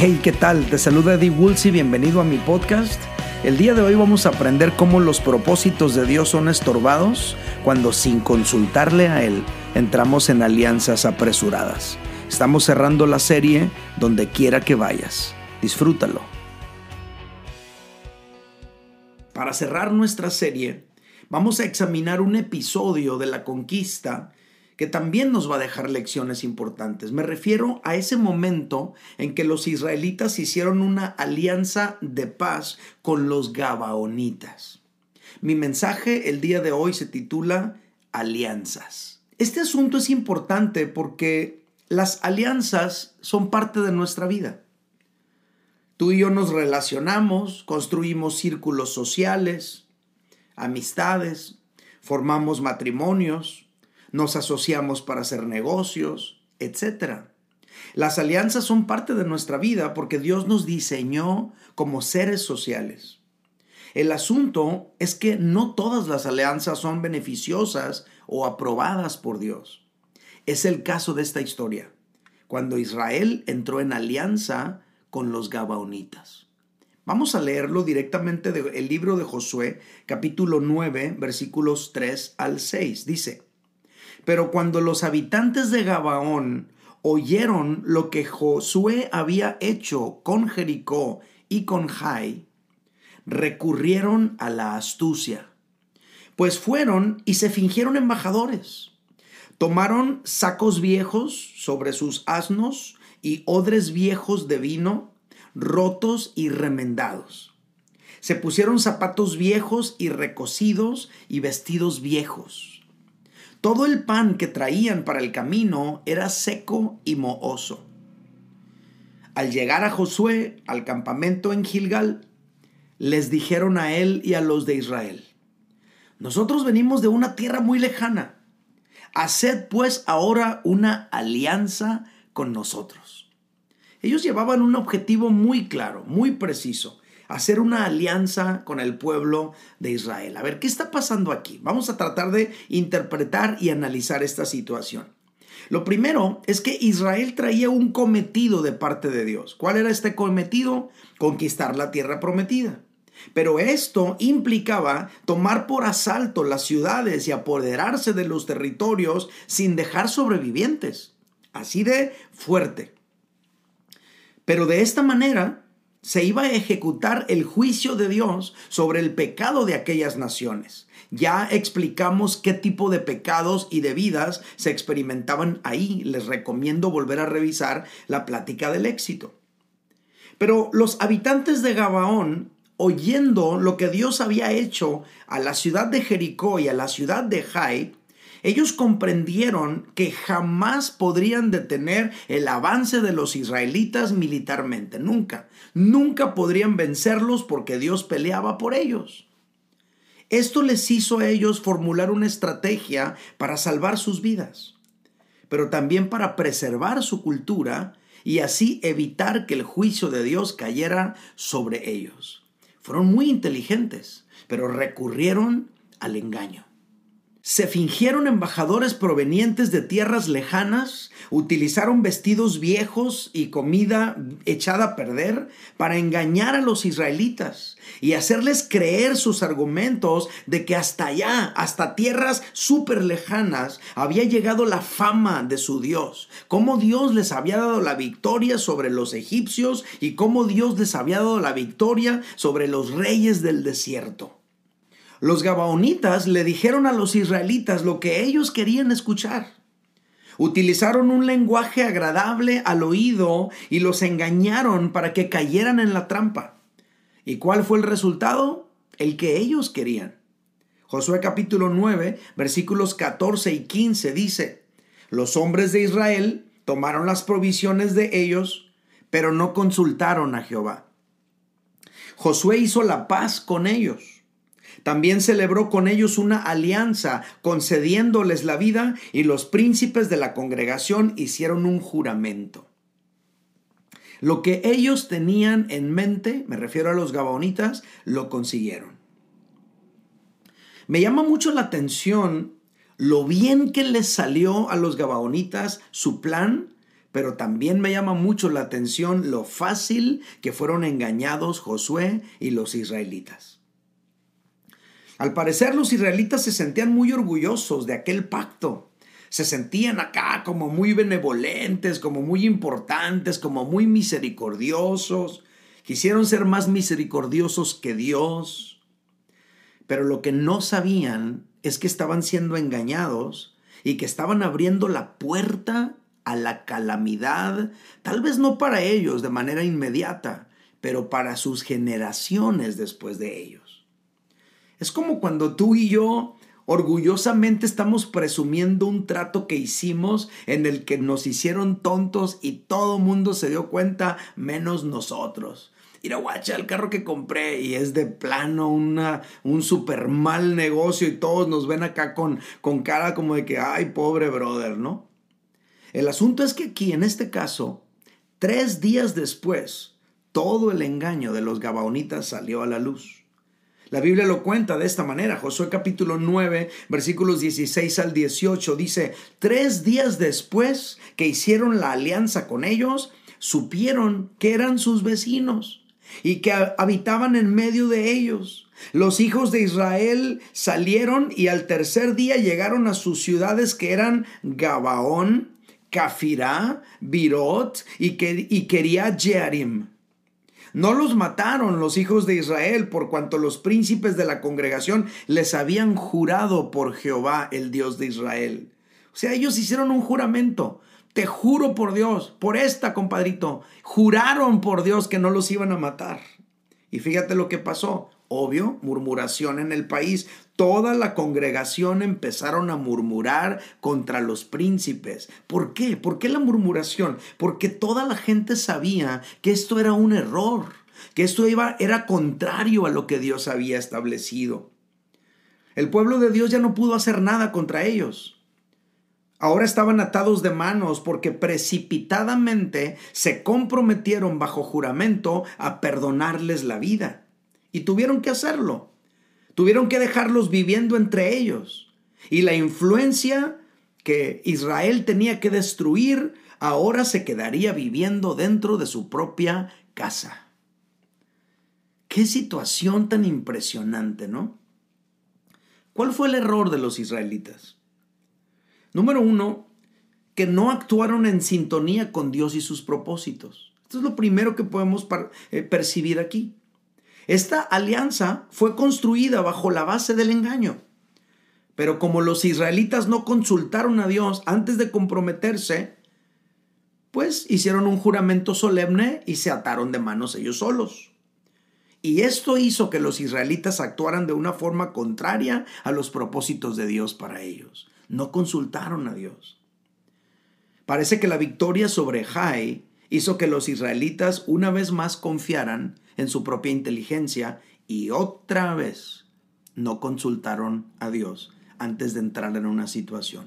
Hey, ¿qué tal? Te saluda Eddie Woolsey, bienvenido a mi podcast. El día de hoy vamos a aprender cómo los propósitos de Dios son estorbados cuando sin consultarle a Él entramos en alianzas apresuradas. Estamos cerrando la serie donde quiera que vayas. Disfrútalo. Para cerrar nuestra serie, vamos a examinar un episodio de la conquista que también nos va a dejar lecciones importantes. Me refiero a ese momento en que los israelitas hicieron una alianza de paz con los gabaonitas. Mi mensaje el día de hoy se titula Alianzas. Este asunto es importante porque las alianzas son parte de nuestra vida. Tú y yo nos relacionamos, construimos círculos sociales, amistades, formamos matrimonios, nos asociamos para hacer negocios, etc. Las alianzas son parte de nuestra vida porque Dios nos diseñó como seres sociales. El asunto es que no todas las alianzas son beneficiosas o aprobadas por Dios. Es el caso de esta historia, cuando Israel entró en alianza con los Gabaonitas. Vamos a leerlo directamente del libro de Josué, capítulo 9, versículos 3 al 6. Dice, pero cuando los habitantes de Gabaón oyeron lo que Josué había hecho con Jericó y con Jai, recurrieron a la astucia, pues fueron y se fingieron embajadores. Tomaron sacos viejos sobre sus asnos y odres viejos de vino, rotos y remendados. Se pusieron zapatos viejos y recocidos y vestidos viejos todo el pan que traían para el camino era seco y mohoso. Al llegar a Josué al campamento en Gilgal, les dijeron a él y a los de Israel, nosotros venimos de una tierra muy lejana. Haced pues ahora una alianza con nosotros. Ellos llevaban un objetivo muy claro, muy preciso hacer una alianza con el pueblo de Israel. A ver, ¿qué está pasando aquí? Vamos a tratar de interpretar y analizar esta situación. Lo primero es que Israel traía un cometido de parte de Dios. ¿Cuál era este cometido? Conquistar la tierra prometida. Pero esto implicaba tomar por asalto las ciudades y apoderarse de los territorios sin dejar sobrevivientes. Así de fuerte. Pero de esta manera se iba a ejecutar el juicio de Dios sobre el pecado de aquellas naciones. Ya explicamos qué tipo de pecados y de vidas se experimentaban ahí. Les recomiendo volver a revisar la plática del éxito. Pero los habitantes de Gabaón, oyendo lo que Dios había hecho a la ciudad de Jericó y a la ciudad de Jai, ellos comprendieron que jamás podrían detener el avance de los israelitas militarmente, nunca. Nunca podrían vencerlos porque Dios peleaba por ellos. Esto les hizo a ellos formular una estrategia para salvar sus vidas, pero también para preservar su cultura y así evitar que el juicio de Dios cayera sobre ellos. Fueron muy inteligentes, pero recurrieron al engaño se fingieron embajadores provenientes de tierras lejanas, utilizaron vestidos viejos y comida echada a perder para engañar a los israelitas y hacerles creer sus argumentos de que hasta allá, hasta tierras súper lejanas, había llegado la fama de su Dios, cómo Dios les había dado la victoria sobre los egipcios y cómo Dios les había dado la victoria sobre los reyes del desierto. Los gabaonitas le dijeron a los israelitas lo que ellos querían escuchar. Utilizaron un lenguaje agradable al oído y los engañaron para que cayeran en la trampa. ¿Y cuál fue el resultado? El que ellos querían. Josué capítulo 9, versículos 14 y 15 dice, los hombres de Israel tomaron las provisiones de ellos, pero no consultaron a Jehová. Josué hizo la paz con ellos también celebró con ellos una alianza, concediéndoles la vida, y los príncipes de la congregación hicieron un juramento. Lo que ellos tenían en mente, me refiero a los gabaonitas, lo consiguieron. Me llama mucho la atención lo bien que les salió a los gabaonitas su plan pero también me llama mucho la atención lo fácil que fueron engañados Josué y los israelitas. Al parecer los israelitas se sentían muy orgullosos de aquel pacto. Se sentían acá como muy benevolentes, como muy importantes, como muy misericordiosos. Quisieron ser más misericordiosos que Dios. Pero lo que no sabían es que estaban siendo engañados y que estaban abriendo la puerta a la calamidad, tal vez no para ellos de manera inmediata, pero para sus generaciones después de ellos. Es como cuando tú y yo orgullosamente estamos presumiendo un trato que hicimos en el que nos hicieron tontos y todo mundo se dio cuenta menos nosotros. Mira, guacha, el carro que compré y es de plano un super mal negocio y todos nos ven acá con, con cara como de que, ay, pobre brother, ¿no? El asunto es que aquí, en este caso, tres días después, todo el engaño de los Gabaonitas salió a la luz. La Biblia lo cuenta de esta manera. Josué capítulo 9, versículos 16 al 18 dice, tres días después que hicieron la alianza con ellos, supieron que eran sus vecinos y que habitaban en medio de ellos. Los hijos de Israel salieron y al tercer día llegaron a sus ciudades que eran Gabaón, Cafirá, Birot y, quería Jearim. No los mataron los hijos de Israel por cuanto los príncipes de la congregación les habían jurado por Jehová, el Dios de Israel. O sea, ellos hicieron un juramento. Te juro por Dios, por esta, compadrito. Juraron por Dios que no los iban a matar. Y fíjate lo que pasó. Obvio, murmuración en el país. Toda la congregación empezaron a murmurar contra los príncipes. ¿Por qué? ¿Por qué la murmuración? Porque toda la gente sabía que esto era un error, que esto iba, era contrario a lo que Dios había establecido. El pueblo de Dios ya no pudo hacer nada contra ellos. Ahora estaban atados de manos porque precipitadamente se comprometieron bajo juramento a perdonarles la vida. Y tuvieron que hacerlo. Tuvieron que dejarlos viviendo entre ellos. Y la influencia que Israel tenía que destruir ahora se quedaría viviendo dentro de su propia casa. Qué situación tan impresionante, ¿no? ¿Cuál fue el error de los israelitas? Número uno, que no actuaron en sintonía con Dios y sus propósitos. Esto es lo primero que podemos eh, percibir aquí. Esta alianza fue construida bajo la base del engaño. Pero como los israelitas no consultaron a Dios antes de comprometerse, pues hicieron un juramento solemne y se ataron de manos ellos solos. Y esto hizo que los israelitas actuaran de una forma contraria a los propósitos de Dios para ellos. No consultaron a Dios. Parece que la victoria sobre Jai hizo que los israelitas una vez más confiaran en su propia inteligencia y otra vez no consultaron a Dios antes de entrar en una situación.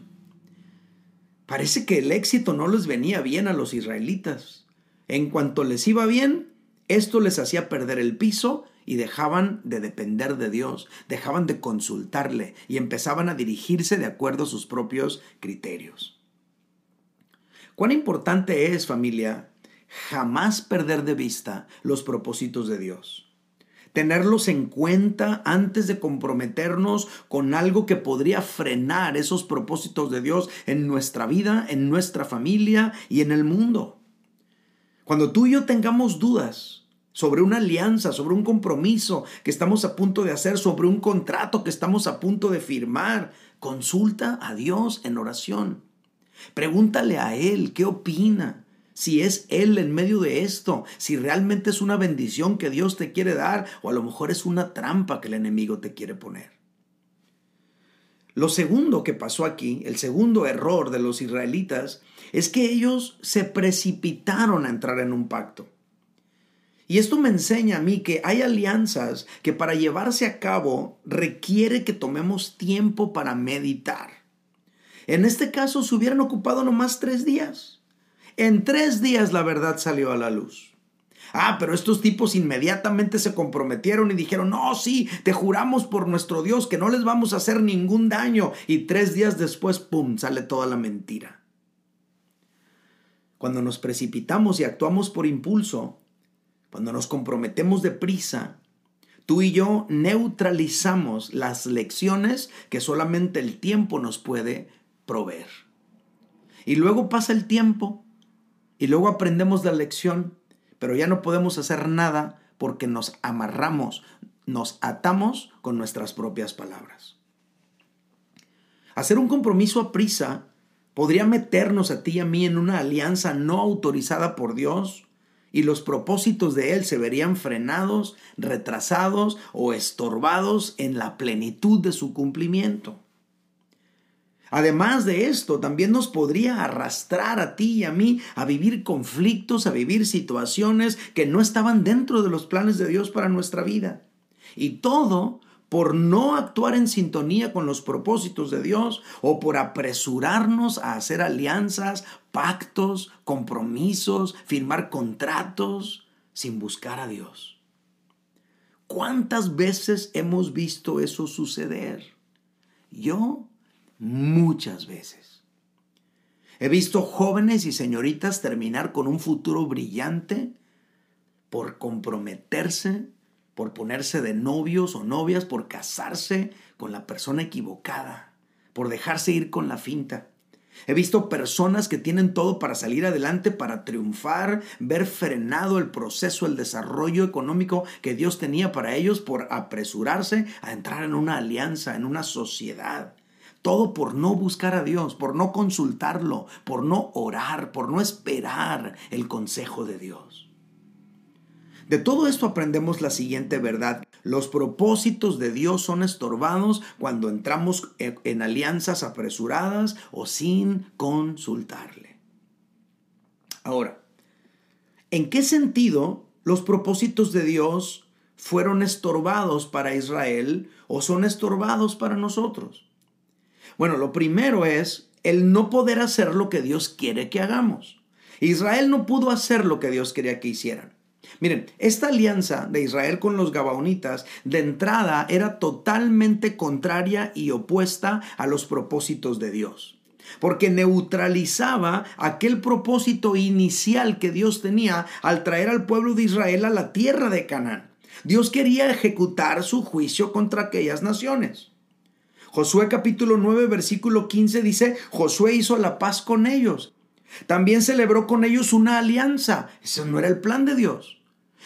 Parece que el éxito no les venía bien a los israelitas. En cuanto les iba bien, esto les hacía perder el piso y dejaban de depender de Dios, dejaban de consultarle y empezaban a dirigirse de acuerdo a sus propios criterios. Cuán importante es, familia, jamás perder de vista los propósitos de Dios. Tenerlos en cuenta antes de comprometernos con algo que podría frenar esos propósitos de Dios en nuestra vida, en nuestra familia y en el mundo. Cuando tú y yo tengamos dudas sobre una alianza, sobre un compromiso que estamos a punto de hacer, sobre un contrato que estamos a punto de firmar, consulta a Dios en oración. Pregúntale a Él qué opina si es Él en medio de esto, si realmente es una bendición que Dios te quiere dar o a lo mejor es una trampa que el enemigo te quiere poner. Lo segundo que pasó aquí, el segundo error de los israelitas, es que ellos se precipitaron a entrar en un pacto. Y esto me enseña a mí que hay alianzas que para llevarse a cabo requiere que tomemos tiempo para meditar. En este caso se hubieran ocupado nomás tres días. En tres días la verdad salió a la luz. Ah, pero estos tipos inmediatamente se comprometieron y dijeron, no, sí, te juramos por nuestro Dios que no les vamos a hacer ningún daño. Y tres días después, ¡pum!, sale toda la mentira. cuando nos precipitamos y actuamos por impulso, cuando nos comprometemos deprisa, tú y yo neutralizamos las lecciones que solamente el tiempo nos puede proveer. Y luego pasa el tiempo y luego aprendemos la lección, pero ya no podemos hacer nada porque nos amarramos, nos atamos con nuestras propias palabras. Hacer un compromiso a prisa podría meternos a ti y a mí en una alianza no autorizada por Dios y los propósitos de Él se verían frenados, retrasados o estorbados en la plenitud de su cumplimiento. Además de esto, también nos podría arrastrar a ti y a mí a vivir conflictos, a vivir situaciones que no estaban dentro de los planes de Dios para nuestra vida. Y todo por no actuar en sintonía con los propósitos de Dios o por apresurarnos a hacer alianzas, pactos, compromisos, firmar contratos sin buscar a Dios. ¿Cuántas veces hemos visto eso suceder? Yo muchas veces. He visto jóvenes y señoritas terminar con un futuro brillante por comprometerse por ponerse de novios o novias, por casarse con la persona equivocada, por dejarse ir con la finta. He visto personas que tienen todo para salir adelante, para triunfar, ver frenado el proceso, el desarrollo económico que Dios tenía para ellos por apresurarse a entrar en una alianza, en una sociedad. Todo por no buscar a Dios, por no consultarlo, por no orar, por no esperar el consejo de Dios. De todo esto aprendemos la siguiente verdad. Los propósitos de Dios son estorbados cuando entramos en alianzas apresuradas o sin consultarle. Ahora, ¿en qué sentido los propósitos de Dios fueron estorbados para Israel o son estorbados para nosotros? Bueno, lo primero es el no poder hacer lo que Dios quiere que hagamos. Israel no pudo hacer lo que Dios quería que hicieran. Miren, esta alianza de Israel con los Gabaonitas de entrada era totalmente contraria y opuesta a los propósitos de Dios porque neutralizaba aquel propósito inicial que Dios tenía al traer al pueblo de Israel a la tierra de Canaán. Dios quería ejecutar su juicio contra aquellas naciones. Josué capítulo 9 versículo 15 dice, Josué hizo la paz con ellos. También celebró con ellos una alianza. Ese no era el plan de Dios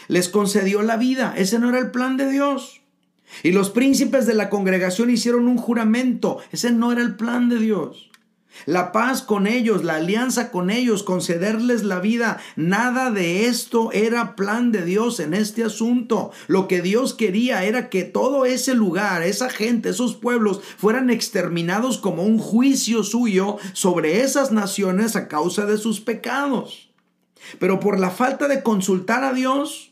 les concedió la vida. Ese no era el plan de Dios. Y los príncipes de la congregación hicieron un juramento. Ese no era el plan de Dios. La paz con ellos, la alianza con ellos, concederles la vida, nada de esto era plan de Dios en este asunto. Lo que Dios quería era que todo ese lugar, esa gente, esos pueblos fueran exterminados como un juicio suyo sobre esas naciones a causa de sus pecados. Pero por la falta de consultar a Dios,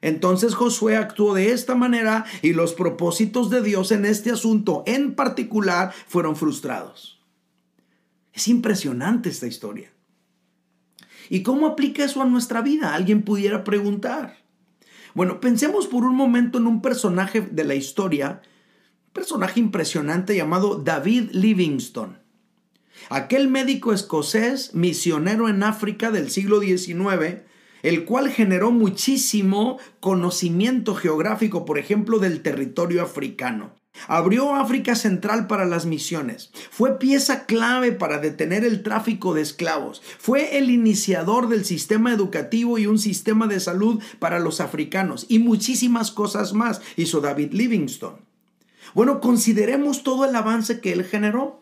entonces Josué actuó de esta manera y los propósitos de Dios en este asunto en particular fueron frustrados. Es impresionante esta historia. ¿Y cómo aplica eso a nuestra vida? Alguien pudiera preguntar. Bueno, pensemos por un momento en un personaje de la historia, un personaje impresionante llamado David Livingstone. Aquel médico escocés, misionero en África del siglo XIX, el cual generó muchísimo conocimiento geográfico, por ejemplo, del territorio africano. Abrió África Central para las misiones. Fue pieza clave para detener el tráfico de esclavos. Fue el iniciador del sistema educativo y un sistema de salud para los africanos. Y muchísimas cosas más hizo David Livingstone. Bueno, consideremos todo el avance que él generó.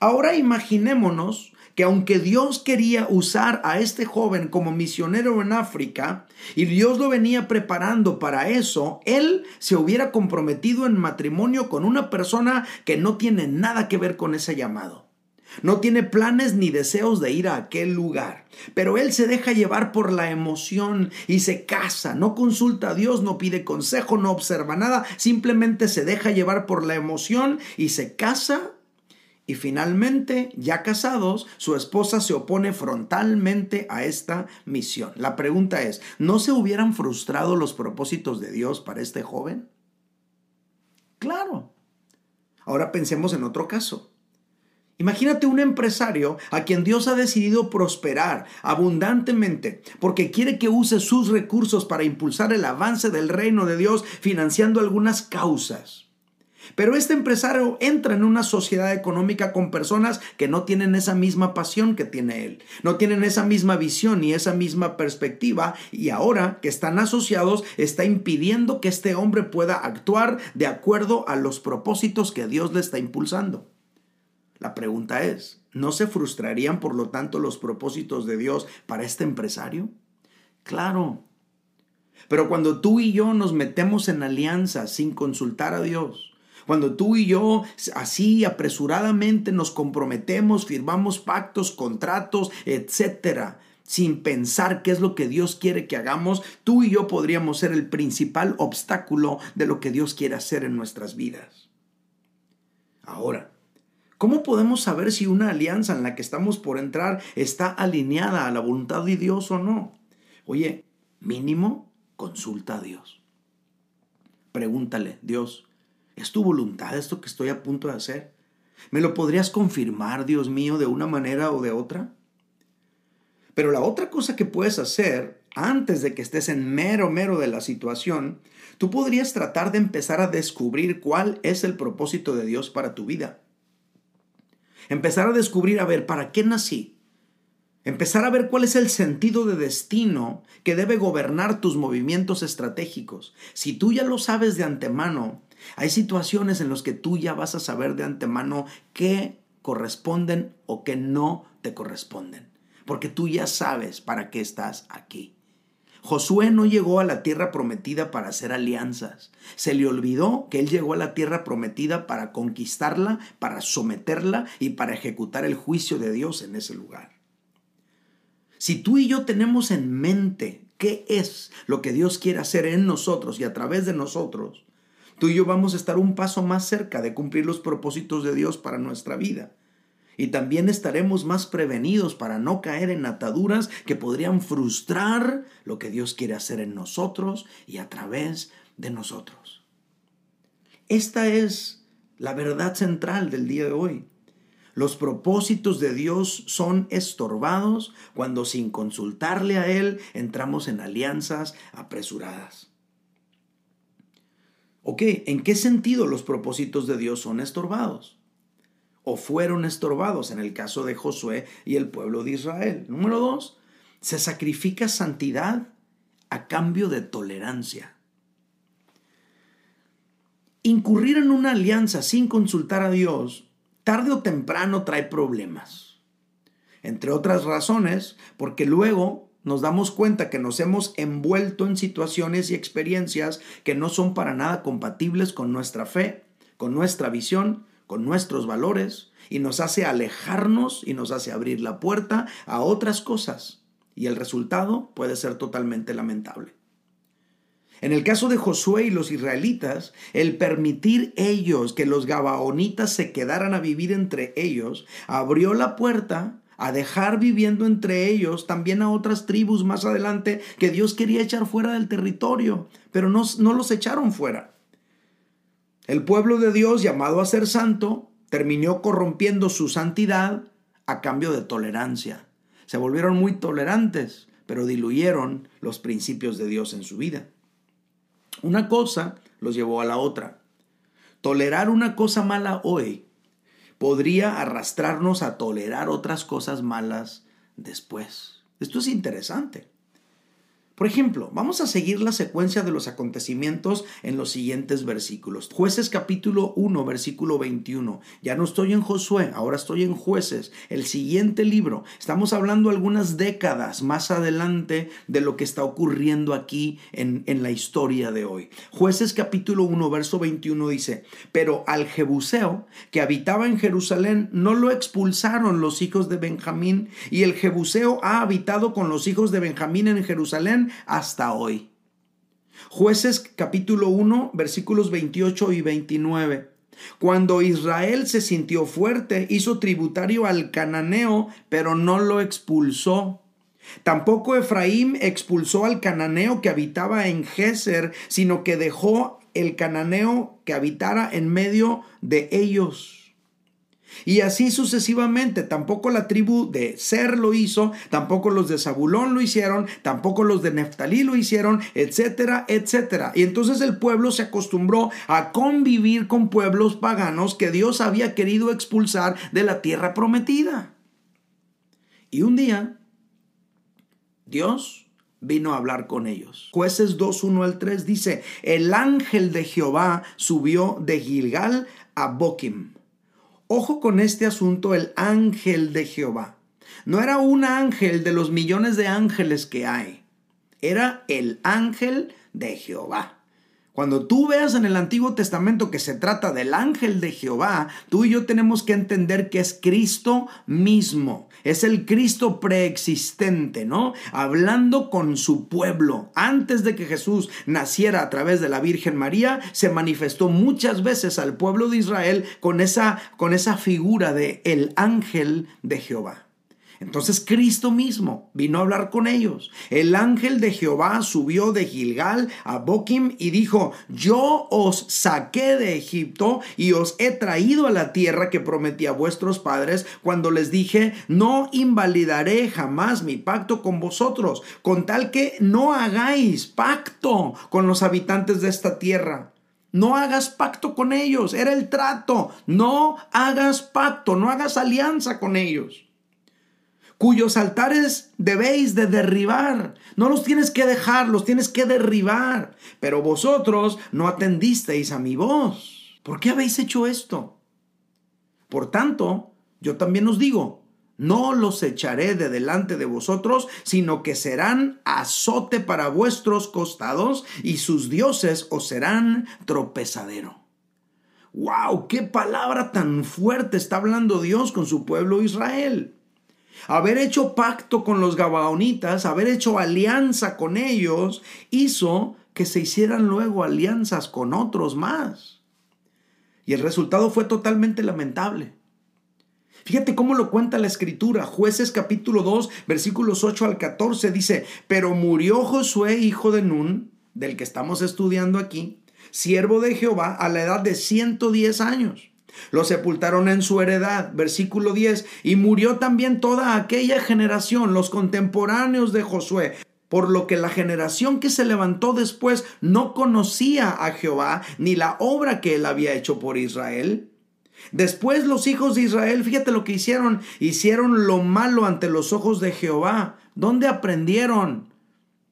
Ahora imaginémonos que aunque Dios quería usar a este joven como misionero en África y Dios lo venía preparando para eso, él se hubiera comprometido en matrimonio con una persona que no tiene nada que ver con ese llamado. No tiene planes ni deseos de ir a aquel lugar, pero él se deja llevar por la emoción y se casa, no consulta a Dios, no pide consejo, no observa nada, simplemente se deja llevar por la emoción y se casa y finalmente, ya casados, su esposa se opone frontalmente a esta misión. La pregunta es, ¿no se hubieran frustrado los propósitos de Dios para este joven? Claro. Ahora pensemos en otro caso. Imagínate un empresario a quien Dios ha decidido prosperar abundantemente porque quiere que use sus recursos para impulsar el avance del reino de Dios financiando algunas causas. Pero este empresario entra en una sociedad económica con personas que no tienen esa misma pasión que tiene él, no tienen esa misma visión ni esa misma perspectiva y ahora que están asociados está impidiendo que este hombre pueda actuar de acuerdo a los propósitos que Dios le está impulsando. La pregunta es, ¿no se frustrarían por lo tanto los propósitos de Dios para este empresario? Claro. Pero cuando tú y yo nos metemos en alianza sin consultar a Dios, cuando tú y yo así apresuradamente nos comprometemos, firmamos pactos, contratos, etcétera, sin pensar qué es lo que Dios quiere que hagamos, tú y yo podríamos ser el principal obstáculo de lo que Dios quiere hacer en nuestras vidas. Ahora, ¿Cómo podemos saber si una alianza en la que estamos por entrar está alineada a la voluntad de Dios o no? Oye, mínimo, consulta a Dios. Pregúntale, Dios, ¿es tu voluntad esto que estoy a punto de hacer? ¿Me lo podrías confirmar, Dios mío, de una manera o de otra? Pero la otra cosa que puedes hacer antes de que estés en mero, mero de la situación, tú podrías tratar de empezar a descubrir cuál es el propósito de Dios para tu vida. Empezar a descubrir, a ver, ¿para qué nací? Empezar a ver cuál es el sentido de destino que debe gobernar tus movimientos estratégicos. Si tú ya lo sabes de antemano, hay situaciones en las que tú ya vas a saber de antemano qué corresponden o qué no te corresponden. Porque tú ya sabes para qué estás aquí. Josué no llegó a la tierra prometida para hacer alianzas. Se le olvidó que él llegó a la tierra prometida para conquistarla, para someterla y para ejecutar el juicio de Dios en ese lugar. Si tú y yo tenemos en mente qué es lo que Dios quiere hacer en nosotros y a través de nosotros, tú y yo vamos a estar un paso más cerca de cumplir los propósitos de Dios para nuestra vida y también estaremos más prevenidos para no caer en ataduras que podrían frustrar lo que Dios quiere hacer en nosotros y a través de nosotros. Esta es la verdad central del día de hoy. Los propósitos de Dios son estorbados cuando sin consultarle a Él entramos en alianzas apresuradas. Ok, ¿en qué sentido los propósitos de Dios son estorbados? o fueron estorbados en el caso de Josué y el pueblo de Israel. Número dos, se sacrifica santidad a cambio de tolerancia. Incurrir en una alianza sin consultar a Dios, tarde o temprano trae problemas. Entre otras razones, porque luego nos damos cuenta que nos hemos envuelto en situaciones y experiencias que no son para nada compatibles con nuestra fe, con nuestra visión con nuestros valores y nos hace alejarnos y nos hace abrir la puerta a otras cosas. Y el resultado puede ser totalmente lamentable. En el caso de Josué y los israelitas, el permitir ellos que los gabaonitas se quedaran a vivir entre ellos, abrió la puerta a dejar viviendo entre ellos también a otras tribus más adelante que Dios quería echar fuera del territorio, pero no, no los echaron fuera. El pueblo de Dios, llamado a ser santo, terminó corrompiendo su santidad a cambio de tolerancia. Se volvieron muy tolerantes, pero diluyeron los principios de Dios en su vida. Una cosa los llevó a la otra. Tolerar una cosa mala hoy podría arrastrarnos a tolerar otras cosas malas después. Esto es interesante. Por ejemplo, vamos a seguir la secuencia de los acontecimientos en los siguientes versículos. Jueces capítulo 1, versículo 21. Ya no estoy en Josué, ahora estoy en jueces. El siguiente libro. Estamos hablando algunas décadas más adelante de lo que está ocurriendo aquí en, en la historia de hoy. Jueces capítulo 1, verso 21 dice, pero al Jebuseo que habitaba en Jerusalén no lo expulsaron los hijos de Benjamín y el Jebuseo ha habitado con los hijos de Benjamín en Jerusalén hasta hoy. Jueces capítulo 1 versículos 28 y 29. Cuando Israel se sintió fuerte, hizo tributario al cananeo, pero no lo expulsó. Tampoco Efraín expulsó al cananeo que habitaba en Geser, sino que dejó el cananeo que habitara en medio de ellos. Y así sucesivamente, tampoco la tribu de Ser lo hizo, tampoco los de Zabulón lo hicieron, tampoco los de Neftalí lo hicieron, etcétera, etcétera. Y entonces el pueblo se acostumbró a convivir con pueblos paganos que Dios había querido expulsar de la tierra prometida. Y un día, Dios vino a hablar con ellos. Jueces 2, 1 al 3 dice, el ángel de Jehová subió de Gilgal a Boquim Ojo con este asunto, el ángel de Jehová. No era un ángel de los millones de ángeles que hay. Era el ángel de Jehová. Cuando tú veas en el Antiguo Testamento que se trata del ángel de Jehová, tú y yo tenemos que entender que es Cristo mismo. Es el Cristo preexistente, ¿no? Hablando con su pueblo. Antes de que Jesús naciera a través de la Virgen María, se manifestó muchas veces al pueblo de Israel con esa, con esa figura de el ángel de Jehová. Entonces Cristo mismo vino a hablar con ellos. El ángel de Jehová subió de Gilgal a Boquim y dijo, yo os saqué de Egipto y os he traído a la tierra que prometí a vuestros padres cuando les dije, no invalidaré jamás mi pacto con vosotros, con tal que no hagáis pacto con los habitantes de esta tierra. No hagas pacto con ellos, era el trato. No hagas pacto, no hagas alianza con ellos cuyos altares debéis de derribar. No los tienes que dejar, los tienes que derribar. Pero vosotros no atendisteis a mi voz. ¿Por qué habéis hecho esto? Por tanto, yo también os digo, no los echaré de delante de vosotros, sino que serán azote para vuestros costados y sus dioses os serán tropezadero. ¡Wow! ¡Qué palabra tan fuerte está hablando Dios con su pueblo Israel! Haber hecho pacto con los Gabaonitas, haber hecho alianza con ellos, hizo que se hicieran luego alianzas con otros más. Y el resultado fue totalmente lamentable. Fíjate cómo lo cuenta la escritura. Jueces capítulo 2, versículos 8 al 14 dice, pero murió Josué, hijo de Nun, del que estamos estudiando aquí, siervo de Jehová, a la edad de 110 años. Lo sepultaron en su heredad, versículo 10, y murió también toda aquella generación, los contemporáneos de Josué, por lo que la generación que se levantó después no conocía a Jehová ni la obra que él había hecho por Israel. Después los hijos de Israel, fíjate lo que hicieron, hicieron lo malo ante los ojos de Jehová. ¿Dónde aprendieron?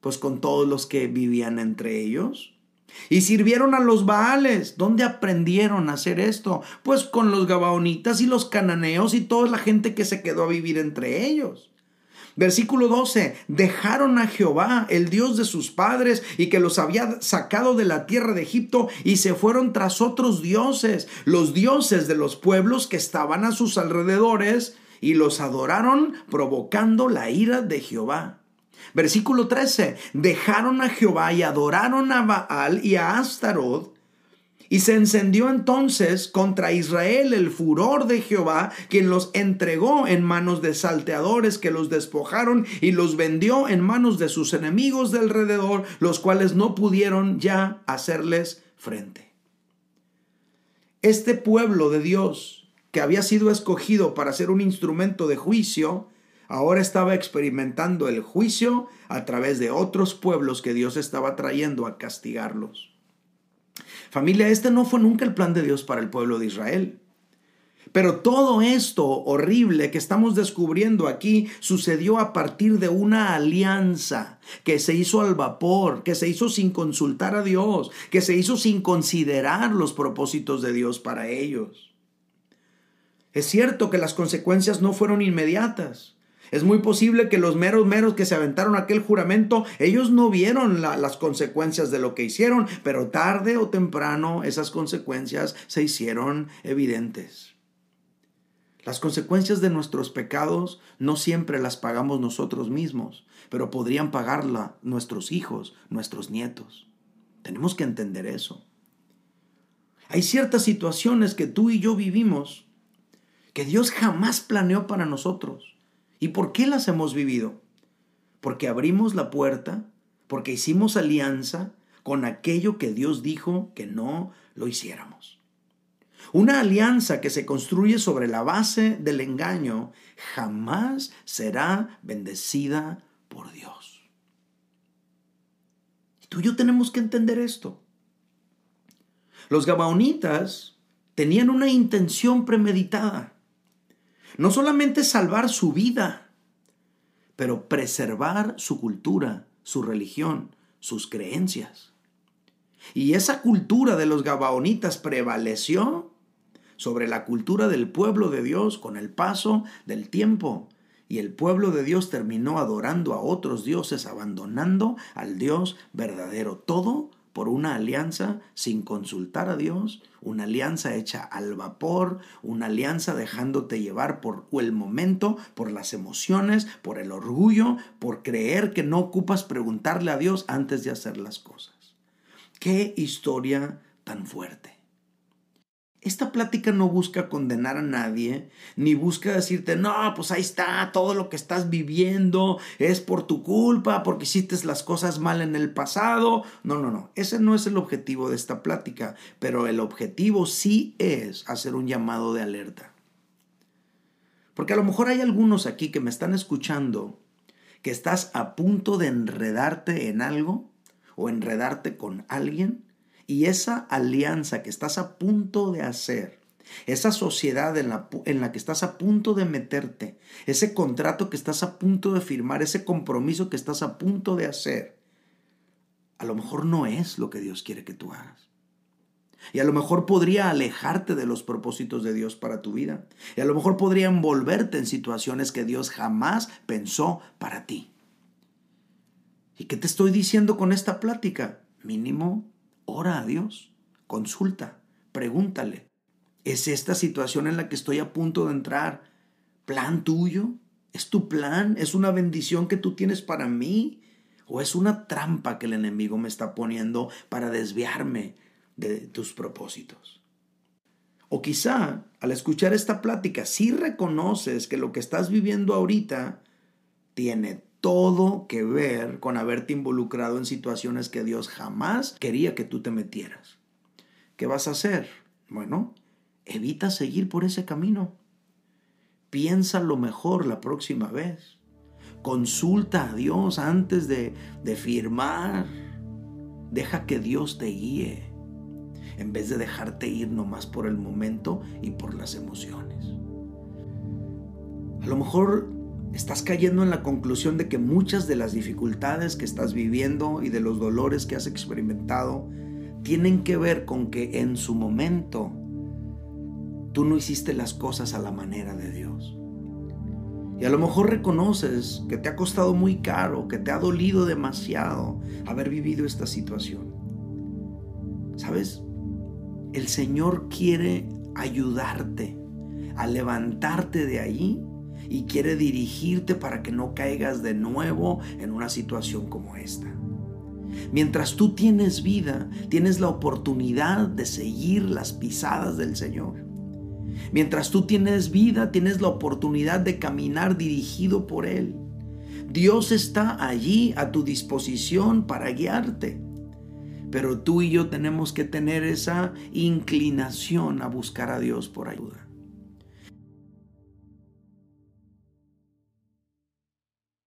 Pues con todos los que vivían entre ellos. Y sirvieron a los Baales. ¿Dónde aprendieron a hacer esto? Pues con los Gabaonitas y los cananeos y toda la gente que se quedó a vivir entre ellos. Versículo 12, dejaron a Jehová, el Dios de sus padres, y que los había sacado de la tierra de Egipto, y se fueron tras otros dioses, los dioses de los pueblos que estaban a sus alrededores, y los adoraron, provocando la ira de Jehová. Versículo 13. Dejaron a Jehová y adoraron a Baal y a Astarot. Y se encendió entonces contra Israel el furor de Jehová, quien los entregó en manos de salteadores que los despojaron y los vendió en manos de sus enemigos de alrededor, los cuales no pudieron ya hacerles frente. Este pueblo de Dios, que había sido escogido para ser un instrumento de juicio, ahora estaba experimentando el juicio a través de otros pueblos que Dios estaba trayendo a castigarlos. Familia, este no fue nunca el plan de Dios para el pueblo de Israel. Pero todo esto horrible que estamos descubriendo aquí sucedió a partir de una alianza que se hizo al vapor, que se hizo sin consultar a Dios, que se hizo sin considerar los propósitos de Dios para ellos. Es cierto que las consecuencias no fueron inmediatas. Es muy posible que los meros meros que se aventaron aquel juramento, ellos no vieron las consecuencias de lo que hicieron, pero tarde o temprano esas consecuencias se hicieron evidentes. Las consecuencias de nuestros pecados no siempre las pagamos nosotros mismos, pero podrían pagarla nuestros hijos, nuestros nietos. Tenemos que entender eso. Hay ciertas situaciones que tú y yo vivimos que Dios jamás planeó para nosotros. ¿Y por qué las hemos vivido? Porque abrimos la puerta, porque hicimos alianza con aquello que Dios dijo que no lo hiciéramos. Una alianza que se construye sobre la base del engaño jamás será bendecida por Dios. Tú y yo tenemos que entender esto. Los gabaonitas tenían una intención premeditada. No solamente salvar su vida, pero preservar su cultura, su religión, sus creencias. Y esa cultura de los gabaonitas prevaleció sobre la cultura del pueblo de Dios con el paso del tiempo. Y el pueblo de Dios terminó adorando a otros dioses, abandonando al Dios verdadero. Todo por una alianza sin consultar a Dios, una alianza hecha al vapor, una alianza dejándote llevar por el momento, por las emociones, por el orgullo, por creer que no ocupas preguntarle a Dios antes de hacer las cosas. Qué historia tan fuerte. Esta plática no busca condenar a nadie, ni busca decirte, no, pues ahí está, todo lo que estás viviendo es por tu culpa, porque hiciste las cosas mal en el pasado. No, no, no, ese no es el objetivo de esta plática, pero el objetivo sí es hacer un llamado de alerta. Porque a lo mejor hay algunos aquí que me están escuchando que estás a punto de enredarte en algo o enredarte con alguien y esa alianza que estás a punto de hacer, esa sociedad en la, en la, que estás a punto de meterte, ese contrato que estás a punto de firmar, ese compromiso que estás a punto de hacer, a lo mejor no es lo que Dios quiere que tú hagas. Y a lo mejor podría alejarte de los propósitos de Dios para tu vida. Y a lo mejor podría envolverte en situaciones que Dios jamás pensó para ti. ¿Y qué te estoy diciendo con esta plática? Mínimo Ora a Dios, consulta, pregúntale. ¿Es esta situación en la que estoy a punto de entrar plan tuyo? ¿Es tu plan? ¿Es una bendición que tú tienes para mí? ¿O es una trampa que el enemigo me está poniendo para desviarme de tus propósitos? O quizá al escuchar esta plática sí reconoces que lo que estás viviendo ahorita tiene todo que ver con haberte involucrado en situaciones que Dios jamás quería que tú te metieras. ¿Qué vas a hacer? Bueno, evita seguir por ese camino. Piensa lo mejor la próxima vez. Consulta a Dios antes de, de firmar. Deja que Dios te guíe en vez de dejarte ir nomás por el momento y por las emociones. A lo mejor estás cayendo en la conclusión de que muchas de las dificultades que estás viviendo y de los dolores que has experimentado tienen que ver con que en su momento tú no hiciste las cosas a la manera de Dios. Y a lo mejor reconoces que te ha costado muy caro, que te ha dolido demasiado haber vivido esta situación. ¿Sabes? El Señor quiere ayudarte a levantarte de ahí y quiere dirigirte para que no caigas de nuevo en una situación como esta. Mientras tú tienes vida, tienes la oportunidad de seguir las pisadas del Señor. Mientras tú tienes vida, tienes la oportunidad de caminar dirigido por Él. Dios está allí a tu disposición para guiarte. Pero tú y yo tenemos que tener esa inclinación a buscar a Dios por ayuda.